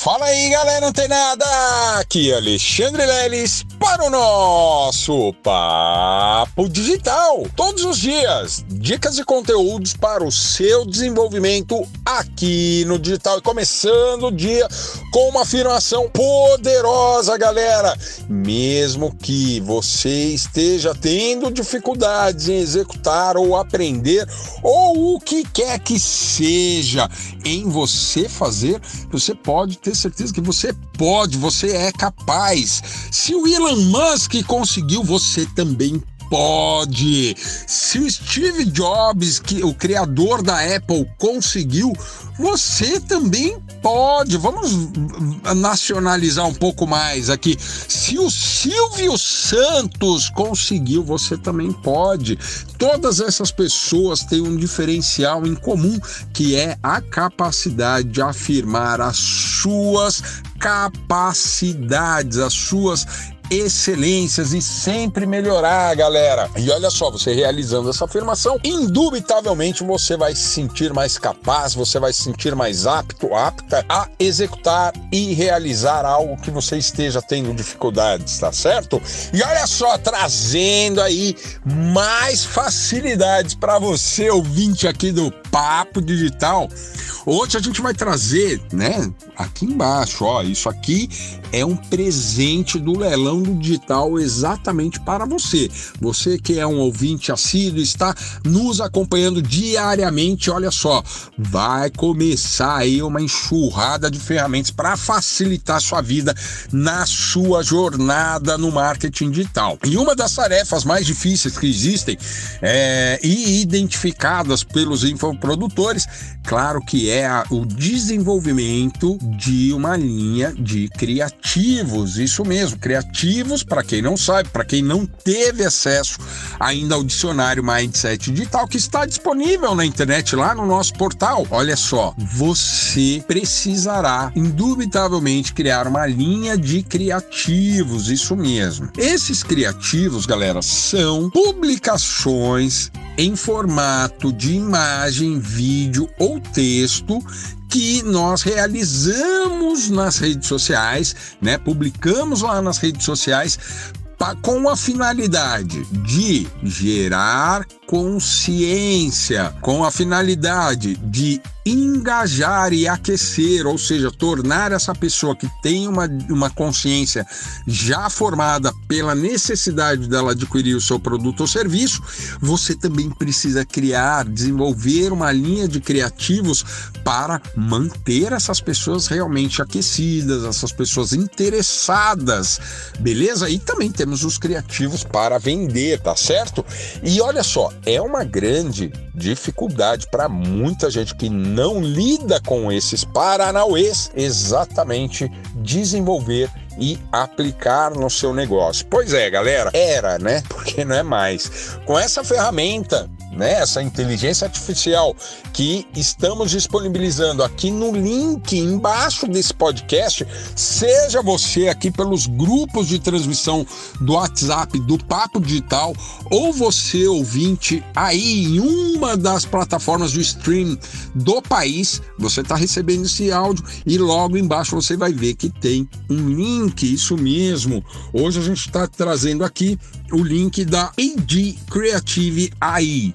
Fala aí, galera antenada! Aqui é Alexandre Leles para o nosso Papo Digital. Todos os dias, dicas e conteúdos para o seu desenvolvimento aqui no digital. E começando o dia com uma afirmação poderosa, galera. Mesmo que você esteja tendo dificuldades em executar ou aprender, ou o que quer que seja em você fazer, você pode ter certeza que você pode, você é capaz. Se o Elon Musk conseguiu, você também pode. Se o Steve Jobs, que o criador da Apple, conseguiu, você também pode. Vamos nacionalizar um pouco mais aqui. Se o Silvio Santos conseguiu, você também pode. Todas essas pessoas têm um diferencial em comum, que é a capacidade de afirmar as suas capacidades, as suas excelências e sempre melhorar, galera. E olha só, você realizando essa afirmação, indubitavelmente você vai se sentir mais capaz, você vai se sentir mais apto, apta a executar e realizar algo que você esteja tendo dificuldades, tá certo? E olha só, trazendo aí mais facilidades para você, ouvinte aqui do Papo Digital. Hoje a gente vai trazer, né, aqui embaixo, ó, isso aqui é um presente do leilão do digital exatamente para você. Você que é um ouvinte assíduo, está nos acompanhando diariamente, olha só, vai começar aí uma enxurrada de ferramentas para facilitar a sua vida na sua jornada no marketing digital. E uma das tarefas mais difíceis que existem é, e identificadas pelos infoprodutores, claro que é a, o desenvolvimento de uma linha de criativos, isso mesmo, criativos, para quem não sabe, para quem não teve acesso ainda ao dicionário Mindset Digital, que está disponível na internet lá no nosso portal. Olha só, você precisará indubitavelmente criar uma linha de criativos, isso mesmo. Esses criativos, galera, são publicações em formato de imagem, vídeo ou texto que nós realizamos nas redes sociais, né? Publicamos lá nas redes sociais com a finalidade de gerar consciência, com a finalidade de engajar e aquecer, ou seja, tornar essa pessoa que tem uma, uma consciência já formada pela necessidade dela adquirir o seu produto ou serviço, você também precisa criar, desenvolver uma linha de criativos para manter essas pessoas realmente aquecidas, essas pessoas interessadas, beleza? E também temos os criativos para vender, tá certo? E olha só, é uma grande dificuldade para muita gente que não lida com esses paranauês exatamente desenvolver e aplicar no seu negócio. Pois é, galera, era, né? Porque não é mais. Com essa ferramenta né, essa inteligência artificial que estamos disponibilizando aqui no link embaixo desse podcast, seja você aqui pelos grupos de transmissão do WhatsApp do Papo Digital ou você ouvinte aí em uma das plataformas do stream do país, você está recebendo esse áudio e logo embaixo você vai ver que tem um link, isso mesmo. Hoje a gente está trazendo aqui o link da AD Creative AI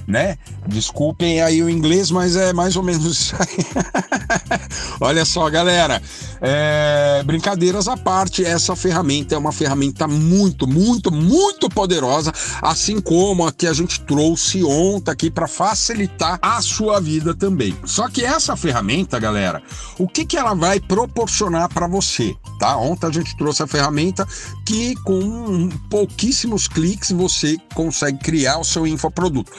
né? Desculpem aí o inglês, mas é mais ou menos isso aí. Olha só, galera, é, brincadeiras à parte, essa ferramenta é uma ferramenta muito, muito, muito poderosa, assim como a que a gente trouxe ontem aqui para facilitar a sua vida também. Só que essa ferramenta, galera, o que, que ela vai proporcionar para você, tá? Ontem a gente trouxe a ferramenta que com pouquíssimos cliques você consegue criar o seu infoproduto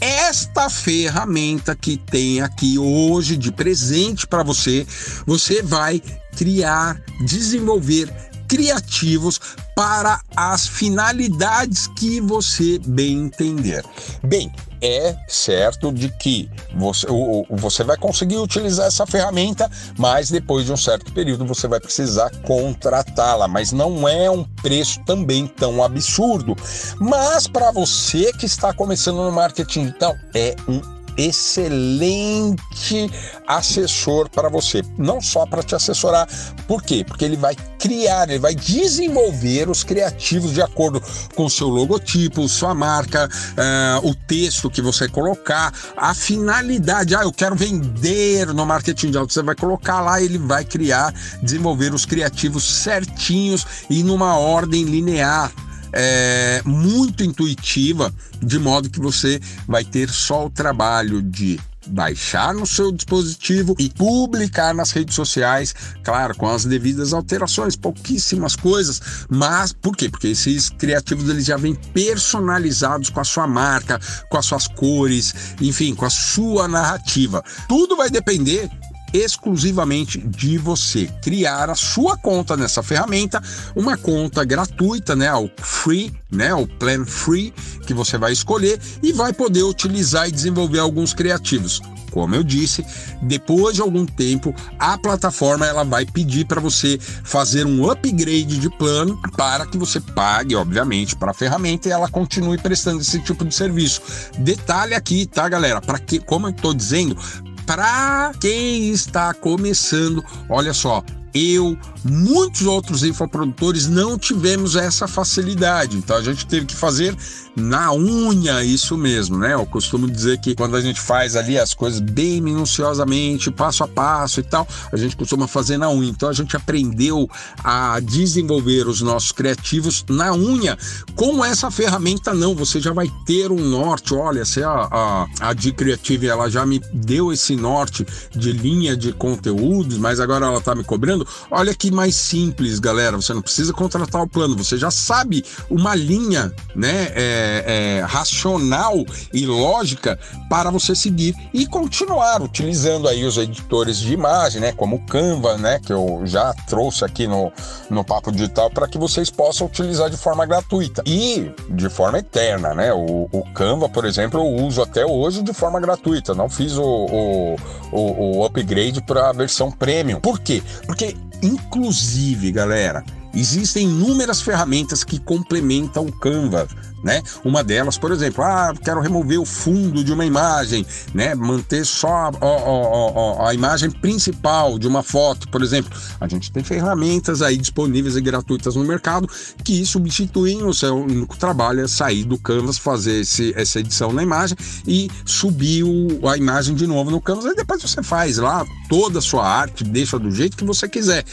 esta ferramenta que tem aqui hoje de presente para você, você vai criar, desenvolver criativos para as finalidades que você bem entender. Bem, é certo de que você, você vai conseguir utilizar essa ferramenta, mas depois de um certo período você vai precisar contratá-la. Mas não é um preço também tão absurdo. Mas para você que está começando no marketing digital, é um excelente assessor para você, não só para te assessorar, por quê? Porque ele vai criar, ele vai desenvolver os criativos de acordo com seu logotipo, sua marca, uh, o texto que você colocar, a finalidade. Ah, eu quero vender no marketing de alto. Você vai colocar lá, ele vai criar, desenvolver os criativos certinhos e numa ordem linear é, muito intuitiva, de modo que você vai ter só o trabalho de baixar no seu dispositivo e publicar nas redes sociais, claro, com as devidas alterações, pouquíssimas coisas, mas por quê? Porque esses criativos eles já vêm personalizados com a sua marca, com as suas cores, enfim, com a sua narrativa. Tudo vai depender exclusivamente de você criar a sua conta nessa ferramenta, uma conta gratuita, né, o free, né, o plan free que você vai escolher e vai poder utilizar e desenvolver alguns criativos. Como eu disse, depois de algum tempo, a plataforma ela vai pedir para você fazer um upgrade de plano para que você pague, obviamente, para a ferramenta e ela continue prestando esse tipo de serviço. Detalhe aqui, tá, galera? Para que, como eu estou dizendo, para quem está começando, olha só, eu, muitos outros infoprodutores não tivemos essa facilidade. Então a gente teve que fazer na unha, isso mesmo, né? Eu costumo dizer que quando a gente faz ali as coisas bem minuciosamente, passo a passo e tal, a gente costuma fazer na unha. Então a gente aprendeu a desenvolver os nossos criativos na unha. Com essa ferramenta, não, você já vai ter um norte. Olha, se a, a, a de Creative ela já me deu esse norte de linha de conteúdos, mas agora ela tá me cobrando. Olha que mais simples, galera. Você não precisa contratar o plano, você já sabe uma linha, né? É, é, racional e lógica para você seguir e continuar utilizando aí os editores de imagem, né, como o Canva, né, que eu já trouxe aqui no, no Papo Digital para que vocês possam utilizar de forma gratuita e de forma eterna, né? O, o Canva, por exemplo, eu uso até hoje de forma gratuita, não fiz o, o, o, o upgrade para a versão premium. Por quê? Porque, inclusive, galera, Existem inúmeras ferramentas que complementam o Canva, né? Uma delas, por exemplo, ah, quero remover o fundo de uma imagem, né? Manter só a, imagem principal de uma foto, por exemplo. A gente tem ferramentas aí disponíveis e gratuitas no mercado que substituem o seu único trabalho é sair do Canvas, fazer esse, essa edição na imagem e subir o, a imagem de novo no Canvas. Aí depois você faz lá toda a sua arte, deixa do jeito que você quiser,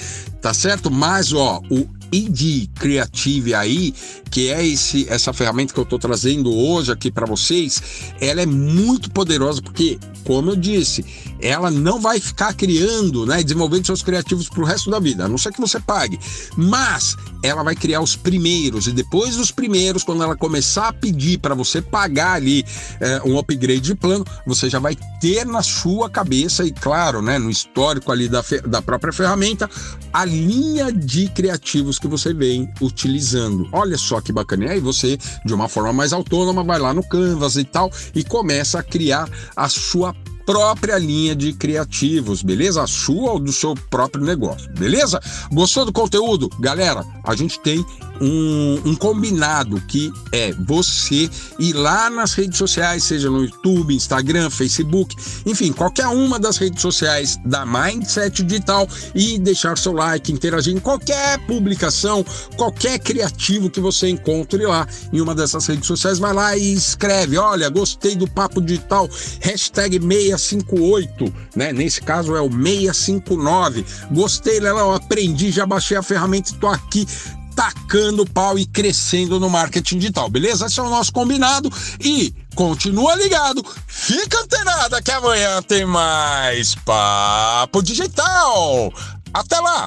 tá certo? Mas, ó, o ID Creative aí, que é esse, essa ferramenta que eu estou trazendo hoje aqui para vocês, ela é muito poderosa porque, como eu disse, ela não vai ficar criando, né, desenvolvendo seus criativos para o resto da vida, a não ser que você pague. Mas ela vai criar os primeiros e depois dos primeiros, quando ela começar a pedir para você pagar ali é, um upgrade de plano, você já vai ter na sua cabeça e claro, né, no histórico ali da, da própria ferramenta, a linha de criativos que você vem utilizando. Olha só que bacana. E aí você, de uma forma mais autônoma, vai lá no Canvas e tal e começa a criar a sua própria linha de criativos, beleza? A sua ou do seu próprio negócio, beleza? Gostou do conteúdo? Galera, a gente tem um, um, combinado que é você ir lá nas redes sociais, seja no YouTube, Instagram, Facebook, enfim, qualquer uma das redes sociais da Mindset Digital e deixar seu like, interagir em qualquer publicação, qualquer criativo que você encontre lá em uma dessas redes sociais, vai lá e escreve, olha, gostei do Papo Digital, hashtag 658, né? Nesse caso é o 659. Gostei, Léo, aprendi, já baixei a ferramenta e tô aqui tacando pau e crescendo no marketing digital, beleza? Esse é o nosso combinado e continua ligado, fica antenada que amanhã tem mais Papo Digital. Até lá!